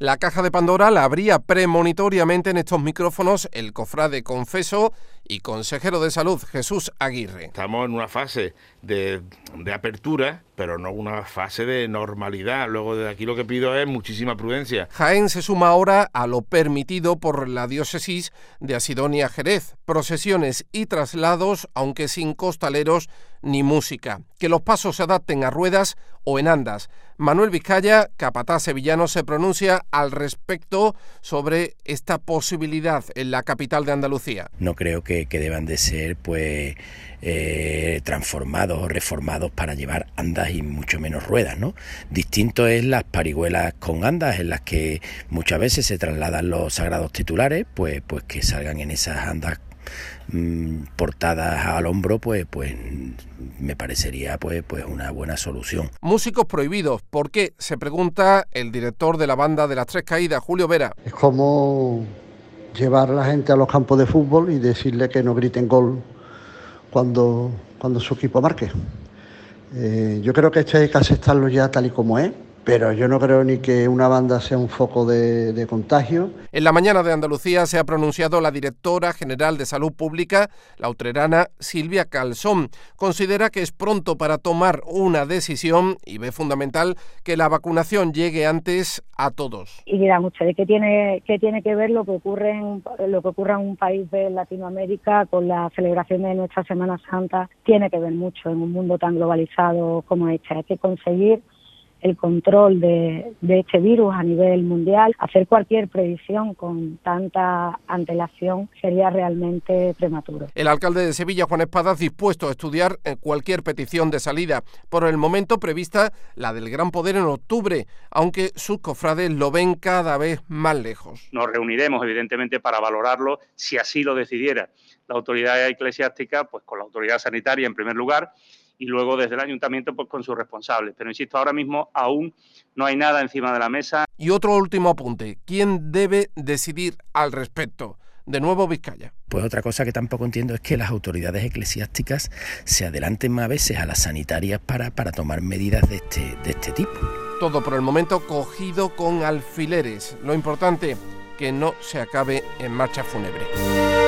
La caja de Pandora la abría premonitoriamente en estos micrófonos el cofrade confeso y consejero de salud Jesús Aguirre. Estamos en una fase de, apertura, pero no una fase de normalidad. Luego de aquí lo que pido es muchísima prudencia. Jaén se suma ahora a lo permitido por la diócesis de Asidonia Jerez, procesiones y traslados, aunque sin costaleros ni música. Que los pasos se adapten a ruedas o en andas. Manuel Vizcaya, capataz sevillano, se pronuncia al respecto sobre esta posibilidad en la capital de Andalucía. No creo que, deban de ser pues eh, transformados o reformados para llevar andas y mucho menos ruedas, ¿no? Distinto es las parihuelas con andas en las que muchas veces se trasladan los sagrados titulares, pues, pues que salgan en esas andas Mm, portadas al hombro, pues, pues me parecería pues, pues una buena solución. Músicos prohibidos, ¿por qué? Se pregunta el director de la banda de las Tres Caídas, Julio Vera. Es como llevar a la gente a los campos de fútbol y decirle que no griten gol cuando, cuando su equipo marque. Eh, yo creo que esto hay que aceptarlo ya tal y como es pero yo no creo ni que una banda sea un foco de, contagio. En la mañana de Andalucía se ha pronunciado la directora general de Salud Pública, la utrerana Silvia Calzón. Considera que es pronto para tomar una decisión y ve fundamental que la vacunación llegue antes a todos. Y mira mucho de qué tiene, qué tiene que ver lo que ocurre en, lo que ocurre en un país de Latinoamérica con la celebración de nuestra Semana Santa. Tiene que ver mucho en un mundo tan globalizado como este. Hay que conseguir el control de, este virus a nivel mundial, hacer cualquier previsión con tanta antelación sería realmente prematuro. El alcalde de Sevilla, Juan Espadas, dispuesto a estudiar cualquier petición de salida. Por el momento prevista la del Gran Poder en octubre, aunque sus cofrades lo ven cada vez más lejos. Nos reuniremos, evidentemente, para valorarlo si así lo decidiera la autoridad eclesiástica, pues con la autoridad sanitaria en primer lugar y luego desde el ayuntamiento pues con sus responsables. Pero insisto, ahora mismo aún no hay nada encima de la mesa. Y otro último apunte, ¿quién debe decidir al respecto? De nuevo Vizcaya. Pues otra cosa que tampoco entiendo es que las autoridades eclesiásticas se adelanten más veces a las sanitarias para, para tomar medidas de este, de este tipo. Todo por el momento cogido con alfileres. Lo importante, que no se acabe en marcha fúnebre.